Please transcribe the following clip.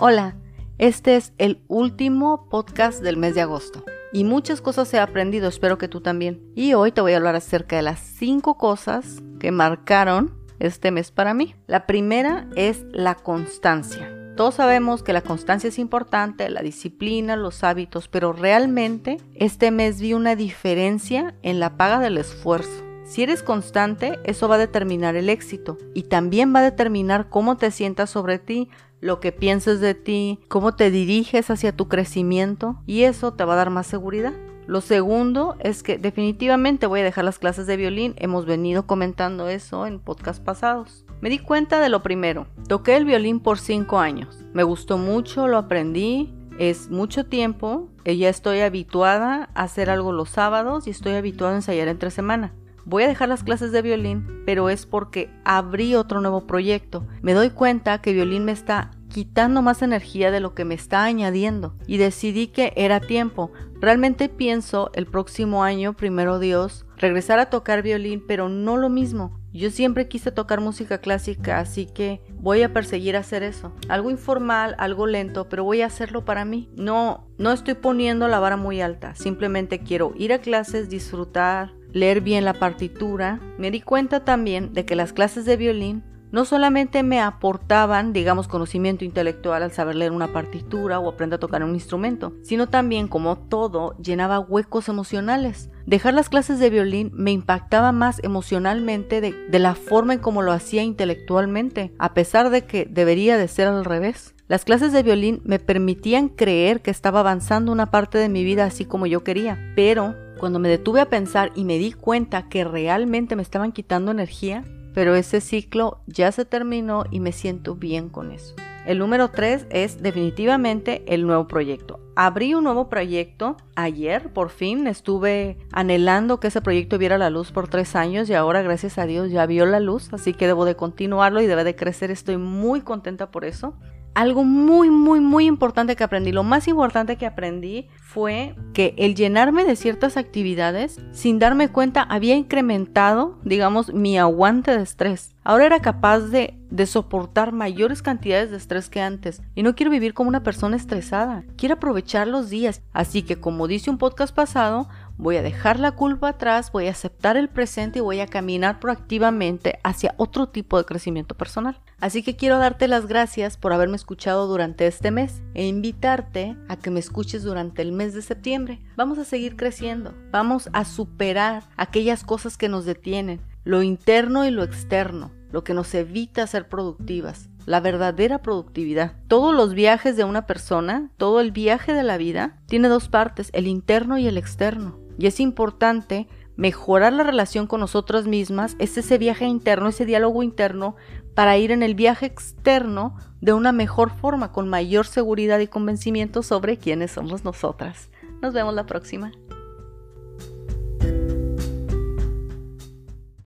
Hola, este es el último podcast del mes de agosto y muchas cosas he aprendido, espero que tú también. Y hoy te voy a hablar acerca de las 5 cosas que marcaron este mes para mí. La primera es la constancia. Todos sabemos que la constancia es importante, la disciplina, los hábitos, pero realmente este mes vi una diferencia en la paga del esfuerzo. Si eres constante, eso va a determinar el éxito y también va a determinar cómo te sientas sobre ti, lo que pienses de ti, cómo te diriges hacia tu crecimiento y eso te va a dar más seguridad. Lo segundo es que definitivamente voy a dejar las clases de violín, hemos venido comentando eso en podcast pasados. Me di cuenta de lo primero, toqué el violín por 5 años, me gustó mucho, lo aprendí, es mucho tiempo, ya estoy habituada a hacer algo los sábados y estoy habituada a ensayar entre semana. Voy a dejar las clases de violín, pero es porque abrí otro nuevo proyecto. Me doy cuenta que violín me está quitando más energía de lo que me está añadiendo y decidí que era tiempo. Realmente pienso el próximo año, primero Dios, regresar a tocar violín, pero no lo mismo. Yo siempre quise tocar música clásica, así que voy a perseguir hacer eso. Algo informal, algo lento, pero voy a hacerlo para mí. No, no estoy poniendo la vara muy alta, simplemente quiero ir a clases, disfrutar, leer bien la partitura. Me di cuenta también de que las clases de violín no solamente me aportaban, digamos, conocimiento intelectual al saber leer una partitura o aprender a tocar un instrumento, sino también, como todo, llenaba huecos emocionales. Dejar las clases de violín me impactaba más emocionalmente de, la forma en cómo lo hacía intelectualmente, a pesar de que debería de ser al revés. Las clases de violín me permitían creer que estaba avanzando una parte de mi vida así como yo quería, pero cuando me detuve a pensar y me di cuenta que realmente me estaban quitando energía, pero ese ciclo ya se terminó y me siento bien con eso. El número 3 es definitivamente el nuevo proyecto. Abrí un nuevo proyecto ayer, por fin. Estuve anhelando que ese proyecto viera la luz por tres años y ahora, gracias a Dios, ya vio la luz. Así que debo de continuarlo y debe de crecer. Estoy muy contenta por eso algo muy, muy, muy importante que aprendí, lo más importante que aprendí fue que el llenarme de ciertas actividades sin darme cuenta había incrementado, digamos, mi aguante de estrés. Ahora era capaz de, de soportar mayores cantidades de estrés que antes y no quiero vivir como una persona estresada. Quiero aprovechar los días. Así que como dice un podcast pasado, Voy a dejar la culpa atrás, voy a aceptar el presente y voy a caminar proactivamente hacia otro tipo de crecimiento personal. Así que quiero darte las gracias por haberme escuchado durante este mes e invitarte a que me escuches durante el mes de septiembre. Vamos a seguir creciendo, vamos a superar aquellas cosas que nos detienen, lo interno y lo externo, lo que nos evita ser productivas la verdadera productividad. Todos los viajes de una persona, todo el viaje de la vida, tiene dos partes, el interno y el externo. Y es importante mejorar la relación con nosotras mismas, es ese viaje interno, ese diálogo interno, para ir en el viaje externo de una mejor forma, con mayor seguridad y convencimiento sobre quiénes somos nosotras. Nos vemos la próxima.